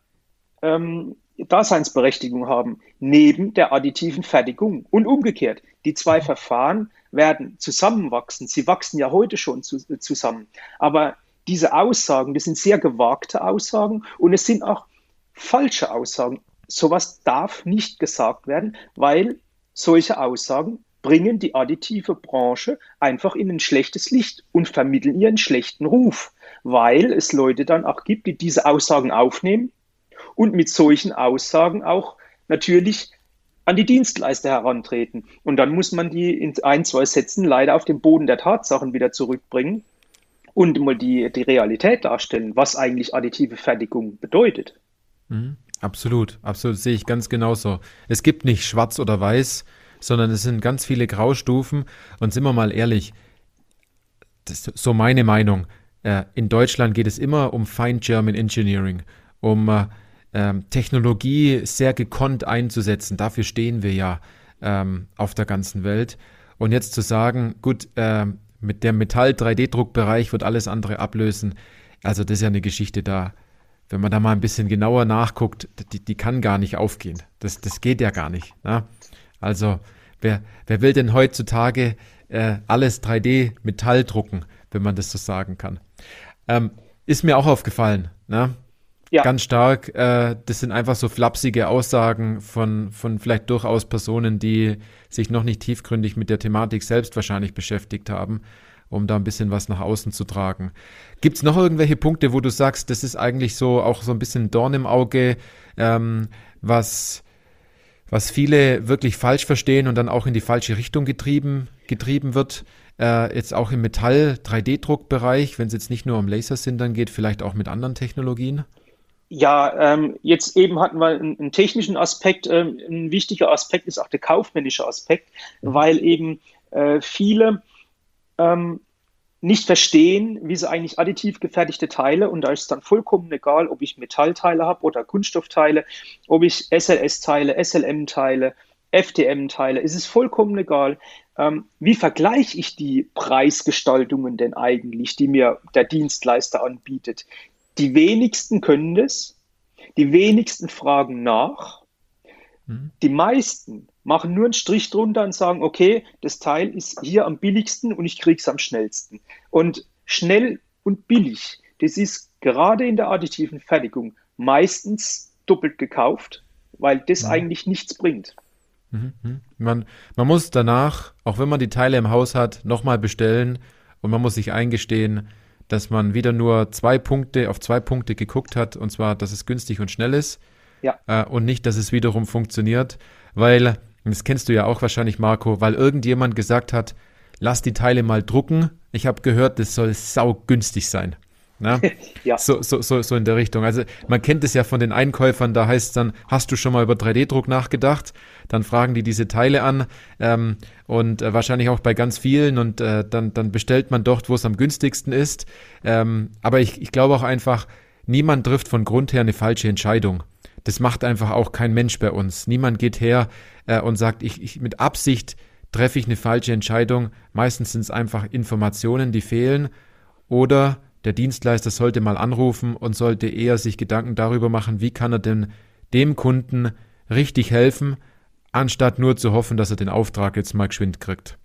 ähm, Daseinsberechtigung haben, neben der additiven Fertigung und umgekehrt. Die zwei Verfahren werden zusammenwachsen. Sie wachsen ja heute schon zu, zusammen. Aber diese Aussagen, das sind sehr gewagte Aussagen und es sind auch falsche Aussagen. Sowas darf nicht gesagt werden, weil solche Aussagen bringen die additive Branche einfach in ein schlechtes Licht und vermitteln ihren schlechten Ruf, weil es Leute dann auch gibt, die diese Aussagen aufnehmen und mit solchen Aussagen auch natürlich an die Dienstleister herantreten. Und dann muss man die in ein, zwei Sätzen leider auf den Boden der Tatsachen wieder zurückbringen und mal die, die Realität darstellen, was eigentlich additive Fertigung bedeutet. Mhm. Absolut, absolut, sehe ich ganz genauso. Es gibt nicht schwarz oder weiß, sondern es sind ganz viele Graustufen und sind wir mal ehrlich, das ist so meine Meinung. Äh, in Deutschland geht es immer um Fine German Engineering, um äh, ähm, Technologie sehr gekonnt einzusetzen. Dafür stehen wir ja ähm, auf der ganzen Welt. Und jetzt zu sagen, gut, äh, mit dem Metall-3D-Druckbereich wird alles andere ablösen. Also das ist ja eine Geschichte da. Wenn man da mal ein bisschen genauer nachguckt, die, die kann gar nicht aufgehen. Das, das geht ja gar nicht. Ne? Also wer, wer will denn heutzutage äh, alles 3D-Metall drucken, wenn man das so sagen kann. Ähm, ist mir auch aufgefallen. Ne? Ja. Ganz stark. Äh, das sind einfach so flapsige Aussagen von, von vielleicht durchaus Personen, die sich noch nicht tiefgründig mit der Thematik selbst wahrscheinlich beschäftigt haben, um da ein bisschen was nach außen zu tragen. Gibt es noch irgendwelche Punkte, wo du sagst, das ist eigentlich so auch so ein bisschen Dorn im Auge, ähm, was, was viele wirklich falsch verstehen und dann auch in die falsche Richtung getrieben, getrieben wird? Äh, jetzt auch im Metall-3D-Druckbereich, wenn es jetzt nicht nur um Laser sind, dann geht vielleicht auch mit anderen Technologien? Ja, ähm, jetzt eben hatten wir einen, einen technischen Aspekt. Ähm, ein wichtiger Aspekt ist auch der kaufmännische Aspekt, mhm. weil eben äh, viele ähm, nicht verstehen, wie sie eigentlich additiv gefertigte Teile, und da ist es dann vollkommen egal, ob ich Metallteile habe oder Kunststoffteile, ob ich SLS-Teile, SLM-Teile, FTM-Teile, es ist vollkommen egal. Ähm, wie vergleiche ich die Preisgestaltungen denn eigentlich, die mir der Dienstleister anbietet? Die wenigsten können das, die wenigsten fragen nach, mhm. die meisten machen nur einen Strich drunter und sagen, okay, das Teil ist hier am billigsten und ich kriege es am schnellsten. Und schnell und billig, das ist gerade in der additiven Fertigung meistens doppelt gekauft, weil das mhm. eigentlich nichts bringt. Mhm, mhm. Man, man muss danach, auch wenn man die Teile im Haus hat, nochmal bestellen und man muss sich eingestehen, dass man wieder nur zwei Punkte auf zwei Punkte geguckt hat, und zwar, dass es günstig und schnell ist. Ja. Äh, und nicht, dass es wiederum funktioniert, weil, das kennst du ja auch wahrscheinlich, Marco, weil irgendjemand gesagt hat, lass die Teile mal drucken. Ich habe gehört, das soll saugünstig sein. Ne? ja. So, so, so, so in der Richtung. Also man kennt es ja von den Einkäufern, da heißt es dann, hast du schon mal über 3D-Druck nachgedacht? Dann fragen die diese Teile an ähm, und äh, wahrscheinlich auch bei ganz vielen und äh, dann, dann bestellt man dort, wo es am günstigsten ist. Ähm, aber ich, ich glaube auch einfach, niemand trifft von Grund her eine falsche Entscheidung. Das macht einfach auch kein Mensch bei uns. Niemand geht her äh, und sagt, ich, ich mit Absicht treffe ich eine falsche Entscheidung. Meistens sind es einfach Informationen, die fehlen oder der Dienstleister sollte mal anrufen und sollte eher sich Gedanken darüber machen, wie kann er denn dem Kunden richtig helfen, anstatt nur zu hoffen, dass er den Auftrag jetzt mal geschwind kriegt.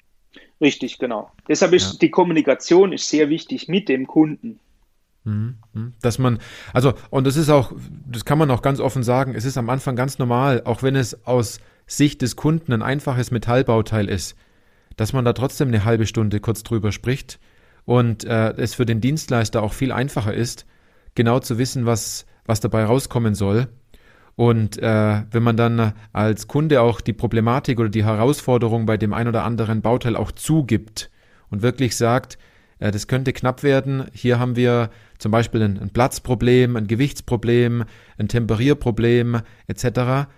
Richtig, genau. Deshalb ist ja. die Kommunikation ist sehr wichtig mit dem Kunden. Mhm, mhm. Dass man, also, und das ist auch, das kann man auch ganz offen sagen, es ist am Anfang ganz normal, auch wenn es aus Sicht des Kunden ein einfaches Metallbauteil ist, dass man da trotzdem eine halbe Stunde kurz drüber spricht, und äh, es für den Dienstleister auch viel einfacher ist, genau zu wissen, was, was dabei rauskommen soll. Und äh, wenn man dann als Kunde auch die Problematik oder die Herausforderung bei dem ein oder anderen Bauteil auch zugibt und wirklich sagt, das könnte knapp werden, hier haben wir zum Beispiel ein, ein Platzproblem, ein Gewichtsproblem, ein Temperierproblem etc.,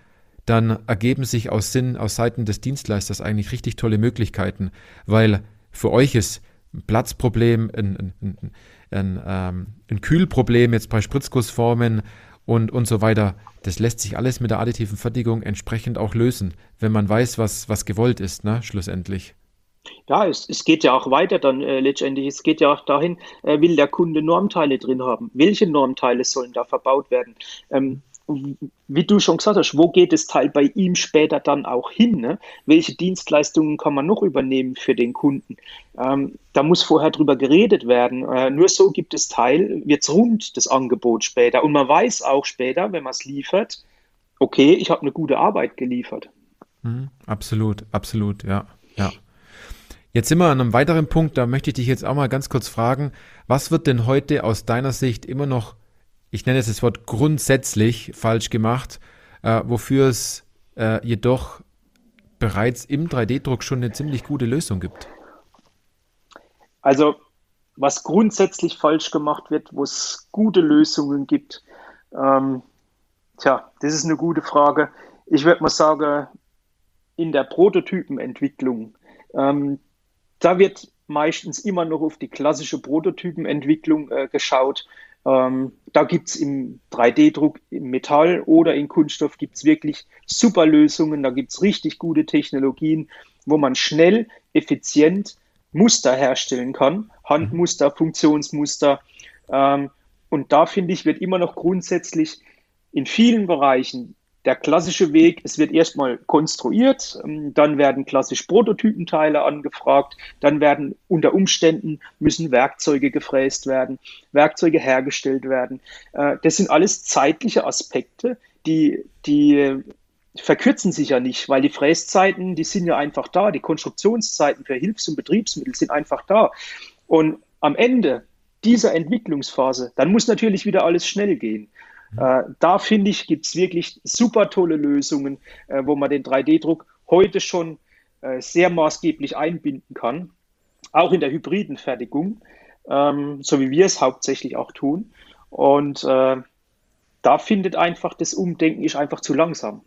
dann ergeben sich aus Sinn, aus Seiten des Dienstleisters eigentlich richtig tolle Möglichkeiten, weil für euch ist ein Platzproblem, ein, ein, ein, ein, ähm, ein Kühlproblem jetzt bei Spritzgussformen und, und so weiter. Das lässt sich alles mit der additiven Fertigung entsprechend auch lösen, wenn man weiß, was, was gewollt ist, ne, schlussendlich. Ja, es, es geht ja auch weiter dann äh, letztendlich. Es geht ja auch dahin, äh, will der Kunde Normteile drin haben? Welche Normteile sollen da verbaut werden? Ähm, wie du schon gesagt hast, wo geht das Teil bei ihm später dann auch hin? Ne? Welche Dienstleistungen kann man noch übernehmen für den Kunden? Ähm, da muss vorher drüber geredet werden. Äh, nur so gibt es Teil, wird es rund, das Angebot später. Und man weiß auch später, wenn man es liefert, okay, ich habe eine gute Arbeit geliefert. Mhm, absolut, absolut, ja, ja. Jetzt sind wir an einem weiteren Punkt, da möchte ich dich jetzt auch mal ganz kurz fragen, was wird denn heute aus deiner Sicht immer noch ich nenne es das Wort grundsätzlich falsch gemacht, äh, wofür es äh, jedoch bereits im 3D-Druck schon eine ziemlich gute Lösung gibt? Also, was grundsätzlich falsch gemacht wird, wo es gute Lösungen gibt, ähm, tja, das ist eine gute Frage. Ich würde mal sagen, in der Prototypenentwicklung, ähm, da wird meistens immer noch auf die klassische Prototypenentwicklung äh, geschaut. Ähm, da gibt es im 3D-Druck, im Metall oder in Kunststoff gibt es wirklich super Lösungen. Da gibt es richtig gute Technologien, wo man schnell, effizient Muster herstellen kann. Handmuster, Funktionsmuster. Ähm, und da finde ich, wird immer noch grundsätzlich in vielen Bereichen der klassische Weg, es wird erstmal konstruiert, ähm, dann werden klassisch Prototypenteile angefragt, dann werden unter Umständen müssen Werkzeuge gefräst werden, Werkzeuge hergestellt werden. Äh, das sind alles zeitliche Aspekte, die, die verkürzen sich ja nicht, weil die Fräszeiten, die sind ja einfach da, die Konstruktionszeiten für Hilfs- und Betriebsmittel sind einfach da. Und am Ende dieser Entwicklungsphase, dann muss natürlich wieder alles schnell gehen. Äh, da finde ich, gibt es wirklich super tolle Lösungen, äh, wo man den 3D-Druck heute schon äh, sehr maßgeblich einbinden kann, auch in der hybriden Fertigung, ähm, so wie wir es hauptsächlich auch tun. Und äh, da findet einfach das Umdenken ist einfach zu langsam.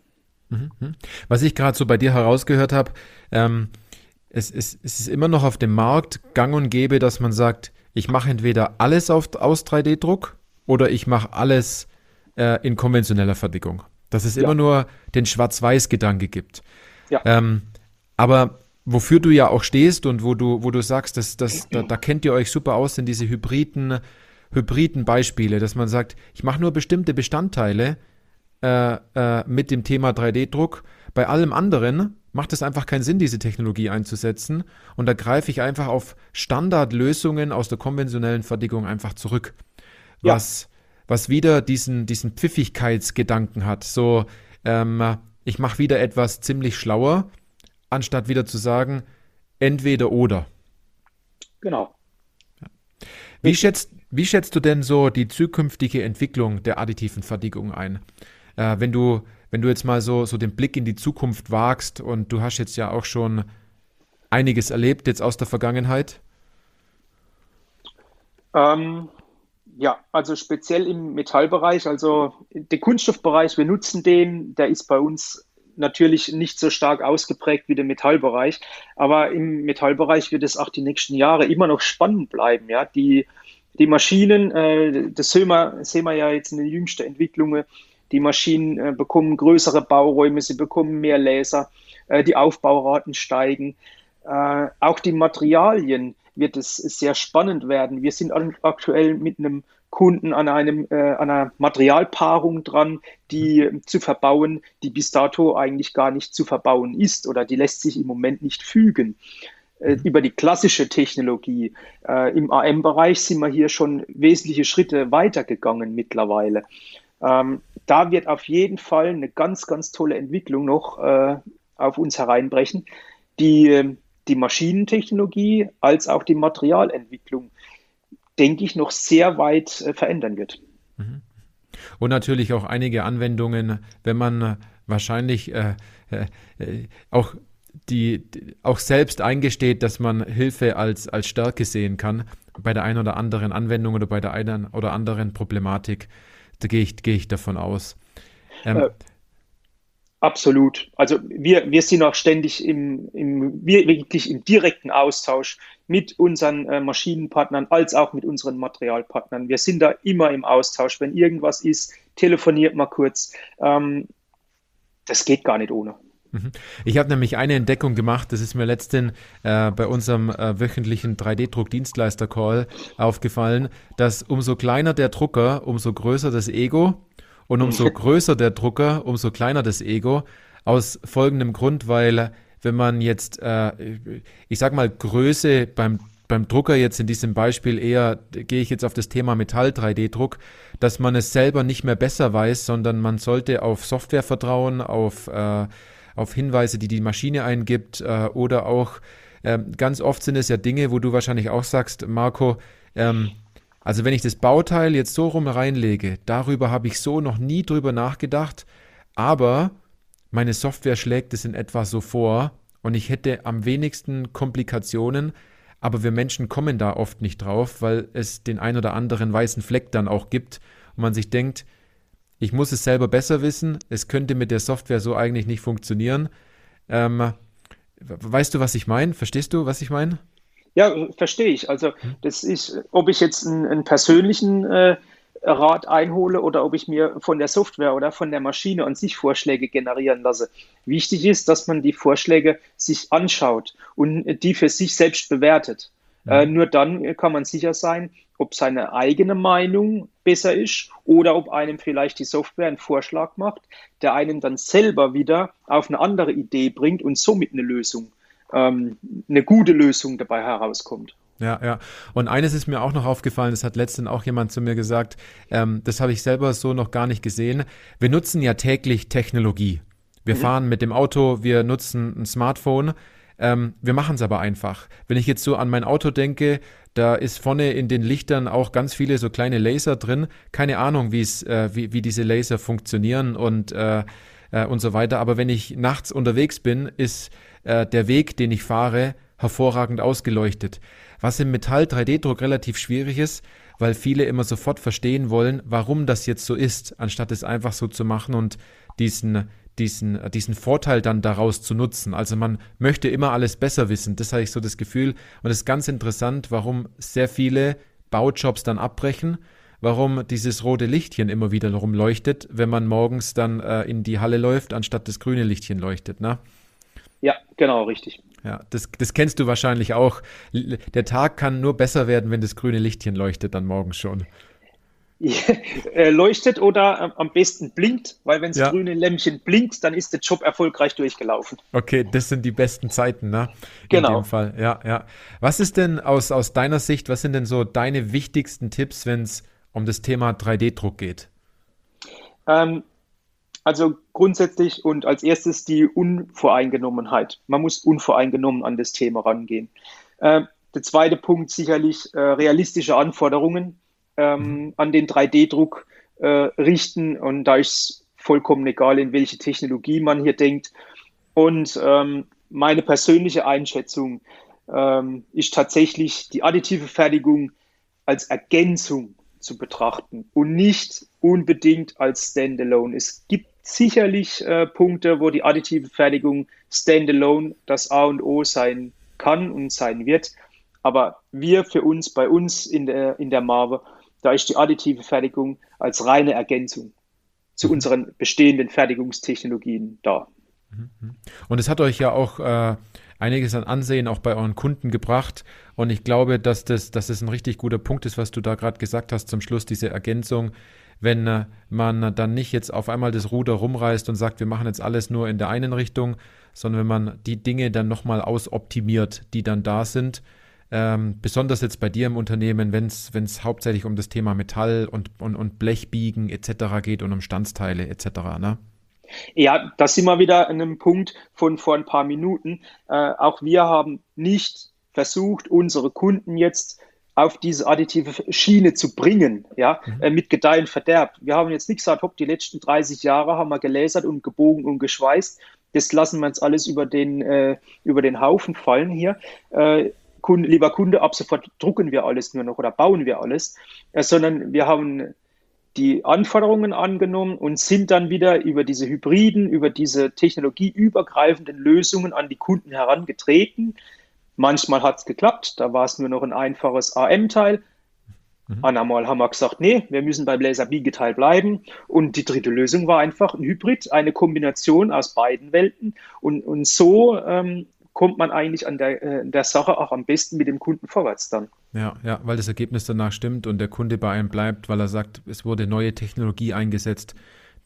Mhm, mhm. Was ich gerade so bei dir herausgehört habe, ähm, es, es, es, ist immer noch auf dem Markt gang und gäbe, dass man sagt, ich mache entweder alles auf, aus 3D-Druck oder ich mache alles äh, in konventioneller Fertigung. Dass es ja. immer nur den Schwarz-Weiß-Gedanke gibt. Ja. Ähm, aber wofür du ja auch stehst und wo du, wo du sagst, dass, dass, da, da kennt ihr euch super aus, sind diese hybriden, hybriden Beispiele, dass man sagt, ich mache nur bestimmte Bestandteile äh, äh, mit dem Thema 3D-Druck. Bei allem anderen macht es einfach keinen Sinn, diese Technologie einzusetzen. Und da greife ich einfach auf Standardlösungen aus der konventionellen Fertigung einfach zurück. Ja. was wieder diesen, diesen Pfiffigkeitsgedanken hat. So, ähm, ich mache wieder etwas ziemlich schlauer, anstatt wieder zu sagen, entweder oder. Genau. Wie, schätzt, wie schätzt du denn so die zukünftige Entwicklung der additiven Fertigung ein? Äh, wenn du wenn du jetzt mal so, so den Blick in die Zukunft wagst und du hast jetzt ja auch schon einiges erlebt jetzt aus der Vergangenheit? Ähm, ja, also speziell im Metallbereich, also der Kunststoffbereich, wir nutzen den, der ist bei uns natürlich nicht so stark ausgeprägt wie der Metallbereich, aber im Metallbereich wird es auch die nächsten Jahre immer noch spannend bleiben. Ja, die, die Maschinen, äh, das sehen wir, sehen wir ja jetzt in den jüngsten Entwicklungen, die Maschinen äh, bekommen größere Bauräume, sie bekommen mehr Laser, äh, die Aufbauraten steigen. Äh, auch die Materialien wird es sehr spannend werden. Wir sind aktuell mit einem Kunden an, einem, äh, an einer Materialpaarung dran, die zu verbauen, die bis dato eigentlich gar nicht zu verbauen ist oder die lässt sich im Moment nicht fügen äh, über die klassische Technologie. Äh, Im AM-Bereich sind wir hier schon wesentliche Schritte weitergegangen mittlerweile. Ähm, da wird auf jeden Fall eine ganz, ganz tolle Entwicklung noch äh, auf uns hereinbrechen, die ähm, die Maschinentechnologie als auch die Materialentwicklung, denke ich, noch sehr weit äh, verändern wird. Mhm. Und natürlich auch einige Anwendungen, wenn man wahrscheinlich äh, äh, äh auch die, auch selbst eingesteht, dass man Hilfe als, als Stärke sehen kann bei der einen oder anderen Anwendung oder bei der einen oder anderen Problematik. Da gehe ich, gehe ich davon aus. Ähm, äh, absolut. Also wir, wir sind auch ständig im, im, wirklich im direkten Austausch mit unseren äh, Maschinenpartnern als auch mit unseren Materialpartnern. Wir sind da immer im Austausch. Wenn irgendwas ist, telefoniert mal kurz. Ähm, das geht gar nicht ohne. Mhm. Ich habe nämlich eine Entdeckung gemacht, das ist mir letztens äh, bei unserem äh, wöchentlichen 3D-Druck-Dienstleister-Call aufgefallen, dass umso kleiner der Drucker, umso größer das Ego und umso größer der Drucker, umso kleiner das Ego. Aus folgendem Grund, weil wenn man jetzt, äh, ich sag mal, Größe beim beim Drucker jetzt in diesem Beispiel eher, gehe ich jetzt auf das Thema Metall-3D-Druck, dass man es selber nicht mehr besser weiß, sondern man sollte auf Software vertrauen, auf äh, auf Hinweise, die die Maschine eingibt äh, oder auch äh, ganz oft sind es ja Dinge, wo du wahrscheinlich auch sagst, Marco, ähm, also wenn ich das Bauteil jetzt so rum reinlege, darüber habe ich so noch nie drüber nachgedacht, aber meine Software schlägt es in etwa so vor und ich hätte am wenigsten Komplikationen, aber wir Menschen kommen da oft nicht drauf, weil es den ein oder anderen weißen Fleck dann auch gibt und man sich denkt, ich muss es selber besser wissen, es könnte mit der Software so eigentlich nicht funktionieren. Ähm, weißt du, was ich meine? Verstehst du, was ich meine? Ja, verstehe ich. Also das ist, ob ich jetzt einen, einen persönlichen äh, Rat einhole oder ob ich mir von der Software oder von der Maschine an sich Vorschläge generieren lasse. Wichtig ist, dass man die Vorschläge sich anschaut und die für sich selbst bewertet. Äh, nur dann kann man sicher sein, ob seine eigene Meinung besser ist oder ob einem vielleicht die Software einen Vorschlag macht, der einen dann selber wieder auf eine andere Idee bringt und somit eine Lösung, ähm, eine gute Lösung dabei herauskommt. Ja, ja. Und eines ist mir auch noch aufgefallen, das hat letztens auch jemand zu mir gesagt, ähm, das habe ich selber so noch gar nicht gesehen. Wir nutzen ja täglich Technologie. Wir mhm. fahren mit dem Auto, wir nutzen ein Smartphone. Ähm, wir machen es aber einfach. Wenn ich jetzt so an mein Auto denke, da ist vorne in den Lichtern auch ganz viele so kleine Laser drin. Keine Ahnung, äh, wie, wie diese Laser funktionieren und, äh, äh, und so weiter. Aber wenn ich nachts unterwegs bin, ist äh, der Weg, den ich fahre, hervorragend ausgeleuchtet. Was im Metall 3D-Druck relativ schwierig ist, weil viele immer sofort verstehen wollen, warum das jetzt so ist, anstatt es einfach so zu machen und diesen diesen, diesen Vorteil dann daraus zu nutzen. Also man möchte immer alles besser wissen. Das habe ich so das Gefühl. Und es ist ganz interessant, warum sehr viele Baujobs dann abbrechen, warum dieses rote Lichtchen immer wieder rumleuchtet, wenn man morgens dann äh, in die Halle läuft, anstatt das grüne Lichtchen leuchtet. Ne? Ja, genau, richtig. Ja, das, das kennst du wahrscheinlich auch. Der Tag kann nur besser werden, wenn das grüne Lichtchen leuchtet, dann morgens schon. Äh, leuchtet oder am besten blinkt, weil wenn das ja. grüne Lämpchen blinkt, dann ist der Job erfolgreich durchgelaufen. Okay, das sind die besten Zeiten, ne? In genau. In dem Fall, ja, ja. Was ist denn aus, aus deiner Sicht, was sind denn so deine wichtigsten Tipps, wenn es um das Thema 3D-Druck geht? Ähm, also grundsätzlich und als erstes die Unvoreingenommenheit. Man muss unvoreingenommen an das Thema rangehen. Äh, der zweite Punkt sicherlich äh, realistische Anforderungen ähm, mhm. an den 3D-Druck äh, richten. Und da ist es vollkommen egal, in welche Technologie man hier denkt. Und ähm, meine persönliche Einschätzung ähm, ist tatsächlich die additive Fertigung als Ergänzung zu betrachten und nicht unbedingt als Standalone. Es gibt sicherlich äh, Punkte, wo die additive Fertigung Standalone das A und O sein kann und sein wird. Aber wir für uns, bei uns in der, in der Marve, da ist die additive Fertigung als reine Ergänzung zu mhm. unseren bestehenden Fertigungstechnologien da. Mhm. Und es hat euch ja auch äh, einiges an Ansehen auch bei euren Kunden gebracht. Und ich glaube, dass das, dass das ein richtig guter Punkt ist, was du da gerade gesagt hast zum Schluss, diese Ergänzung. Wenn äh, man dann nicht jetzt auf einmal das Ruder rumreißt und sagt, wir machen jetzt alles nur in der einen Richtung, sondern wenn man die Dinge dann nochmal ausoptimiert, die dann da sind, ähm, besonders jetzt bei dir im Unternehmen, wenn es hauptsächlich um das Thema Metall und, und, und Blechbiegen etc. geht und um Standsteile etc. Ne? Ja, das sind wir wieder an einem Punkt von vor ein paar Minuten. Äh, auch wir haben nicht versucht, unsere Kunden jetzt auf diese additive Schiene zu bringen, ja, mhm. äh, mit Gedeihen verderbt. Wir haben jetzt nicht gesagt, hopp, die letzten 30 Jahre haben wir gelasert und gebogen und geschweißt. Das lassen wir jetzt alles über den, äh, über den Haufen fallen hier. Äh, Kunde, lieber Kunde, ab sofort drucken wir alles nur noch oder bauen wir alles, äh, sondern wir haben die Anforderungen angenommen und sind dann wieder über diese Hybriden, über diese technologieübergreifenden Lösungen an die Kunden herangetreten. Manchmal hat es geklappt, da war es nur noch ein einfaches AM-Teil. Mhm. Einmal haben wir gesagt, nee, wir müssen beim Laser-Biegeteil bleiben. Und die dritte Lösung war einfach ein Hybrid, eine Kombination aus beiden Welten. Und, und so ähm, kommt man eigentlich an der, äh, der Sache auch am besten mit dem Kunden vorwärts dann. Ja, ja, weil das Ergebnis danach stimmt und der Kunde bei einem bleibt, weil er sagt, es wurde neue Technologie eingesetzt,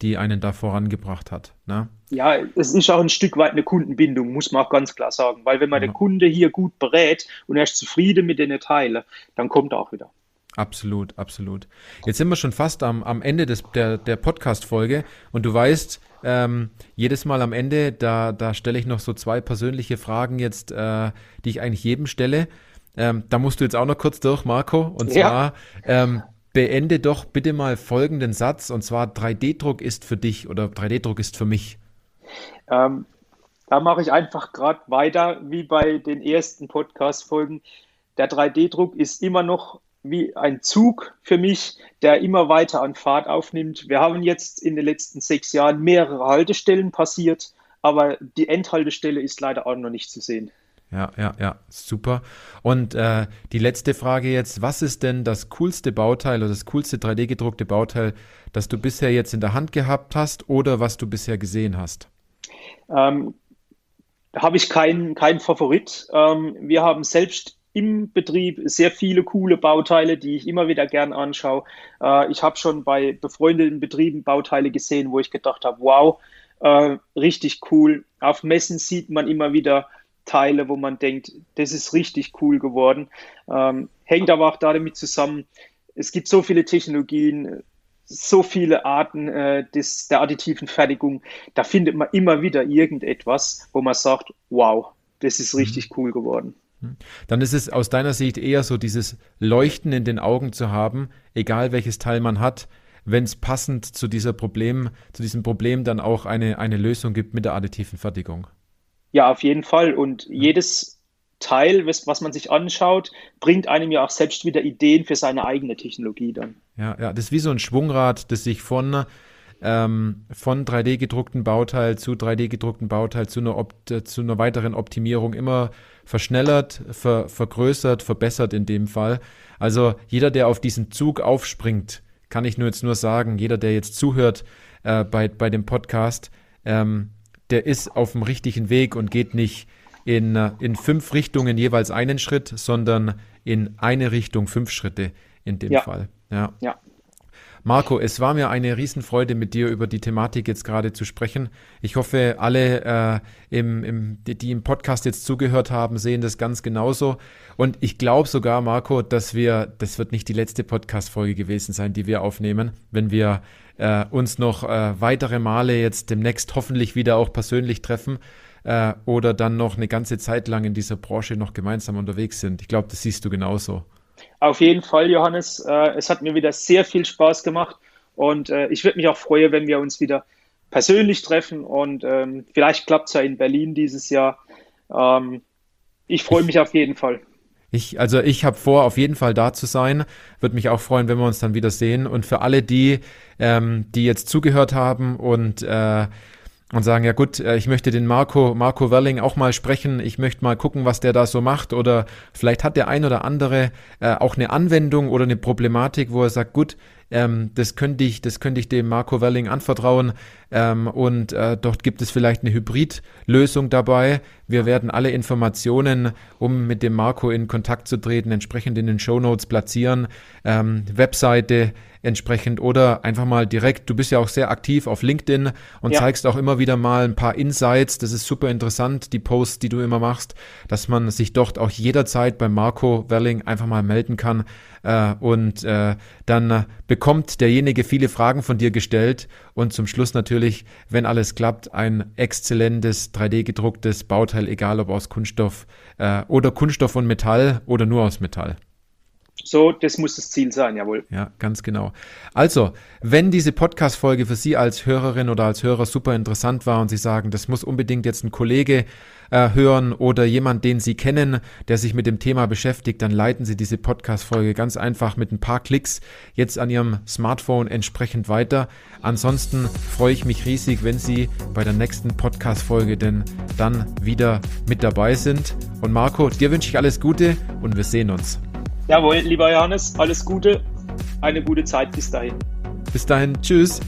die einen da vorangebracht hat. Ne? Ja, es ist auch ein Stück weit eine Kundenbindung, muss man auch ganz klar sagen, weil wenn man ja. den Kunde hier gut berät und er ist zufrieden mit den Teilen, dann kommt er auch wieder. Absolut, absolut. Jetzt sind wir schon fast am, am Ende des, der, der Podcast-Folge und du weißt, ähm, jedes Mal am Ende, da, da stelle ich noch so zwei persönliche Fragen jetzt, äh, die ich eigentlich jedem stelle. Ähm, da musst du jetzt auch noch kurz durch, Marco. Und zwar, ja. ähm, beende doch bitte mal folgenden Satz und zwar 3D-Druck ist für dich oder 3D-Druck ist für mich. Ähm, da mache ich einfach gerade weiter wie bei den ersten Podcast-Folgen. Der 3D-Druck ist immer noch wie ein Zug für mich, der immer weiter an Fahrt aufnimmt. Wir haben jetzt in den letzten sechs Jahren mehrere Haltestellen passiert, aber die Endhaltestelle ist leider auch noch nicht zu sehen. Ja, ja, ja, super. Und äh, die letzte Frage jetzt, was ist denn das coolste Bauteil oder das coolste 3D-gedruckte Bauteil, das du bisher jetzt in der Hand gehabt hast oder was du bisher gesehen hast? Ähm, habe ich keinen kein Favorit. Ähm, wir haben selbst im Betrieb sehr viele coole Bauteile, die ich immer wieder gern anschaue. Äh, ich habe schon bei befreundeten Betrieben Bauteile gesehen, wo ich gedacht habe, wow, äh, richtig cool. Auf Messen sieht man immer wieder Teile, wo man denkt, das ist richtig cool geworden. Ähm, hängt aber auch damit zusammen, es gibt so viele Technologien, so viele Arten äh, des, der additiven Fertigung. Da findet man immer wieder irgendetwas, wo man sagt, wow, das ist mhm. richtig cool geworden. Mhm. Dann ist es aus deiner Sicht eher so dieses Leuchten in den Augen zu haben, egal welches Teil man hat, wenn es passend zu dieser Problem, zu diesem Problem dann auch eine, eine Lösung gibt mit der additiven Fertigung. Ja, auf jeden Fall. Und jedes Teil, was, man sich anschaut, bringt einem ja auch selbst wieder Ideen für seine eigene Technologie dann. Ja, ja, das ist wie so ein Schwungrad, das sich von ähm, von 3D gedruckten Bauteil zu 3D gedruckten Bauteil zu einer, zu einer weiteren Optimierung immer verschnellert, ver vergrößert, verbessert in dem Fall. Also jeder, der auf diesen Zug aufspringt, kann ich nur jetzt nur sagen, jeder, der jetzt zuhört äh, bei, bei dem Podcast, ähm, der ist auf dem richtigen Weg und geht nicht in, in fünf Richtungen jeweils einen Schritt, sondern in eine Richtung fünf Schritte in dem ja. Fall. Ja. ja. Marco, es war mir eine Riesenfreude, mit dir über die Thematik jetzt gerade zu sprechen. Ich hoffe, alle, äh, im, im, die, die im Podcast jetzt zugehört haben, sehen das ganz genauso. Und ich glaube sogar, Marco, dass wir, das wird nicht die letzte Podcast-Folge gewesen sein, die wir aufnehmen, wenn wir äh, uns noch äh, weitere Male jetzt demnächst hoffentlich wieder auch persönlich treffen äh, oder dann noch eine ganze Zeit lang in dieser Branche noch gemeinsam unterwegs sind. Ich glaube, das siehst du genauso. Auf jeden Fall, Johannes. Äh, es hat mir wieder sehr viel Spaß gemacht und äh, ich würde mich auch freuen, wenn wir uns wieder persönlich treffen und ähm, vielleicht klappt es ja in Berlin dieses Jahr. Ähm, ich freue mich auf jeden Fall. Ich, also ich habe vor, auf jeden Fall da zu sein. Würde mich auch freuen, wenn wir uns dann wieder sehen. Und für alle die, ähm, die jetzt zugehört haben und äh, und sagen, ja gut, äh, ich möchte den Marco, Marco Welling auch mal sprechen, ich möchte mal gucken, was der da so macht oder vielleicht hat der ein oder andere äh, auch eine Anwendung oder eine Problematik, wo er sagt, gut, ähm, das könnte ich, das könnte ich dem Marco Welling anvertrauen ähm, und äh, dort gibt es vielleicht eine Hybridlösung dabei. Wir werden alle Informationen, um mit dem Marco in Kontakt zu treten, entsprechend in den Show Notes platzieren. Ähm, Webseite, entsprechend oder einfach mal direkt, du bist ja auch sehr aktiv auf LinkedIn und ja. zeigst auch immer wieder mal ein paar Insights. Das ist super interessant, die Posts, die du immer machst, dass man sich dort auch jederzeit bei Marco Welling einfach mal melden kann. Äh, und äh, dann bekommt derjenige viele Fragen von dir gestellt und zum Schluss natürlich, wenn alles klappt, ein exzellentes 3D gedrucktes Bauteil, egal ob aus Kunststoff äh, oder Kunststoff und Metall oder nur aus Metall. So, das muss das Ziel sein, jawohl. Ja, ganz genau. Also, wenn diese Podcast-Folge für Sie als Hörerin oder als Hörer super interessant war und Sie sagen, das muss unbedingt jetzt ein Kollege äh, hören oder jemand, den Sie kennen, der sich mit dem Thema beschäftigt, dann leiten Sie diese Podcast-Folge ganz einfach mit ein paar Klicks jetzt an Ihrem Smartphone entsprechend weiter. Ansonsten freue ich mich riesig, wenn Sie bei der nächsten Podcast-Folge denn dann wieder mit dabei sind. Und Marco, dir wünsche ich alles Gute und wir sehen uns. Jawohl, lieber Johannes, alles Gute, eine gute Zeit bis dahin. Bis dahin, tschüss.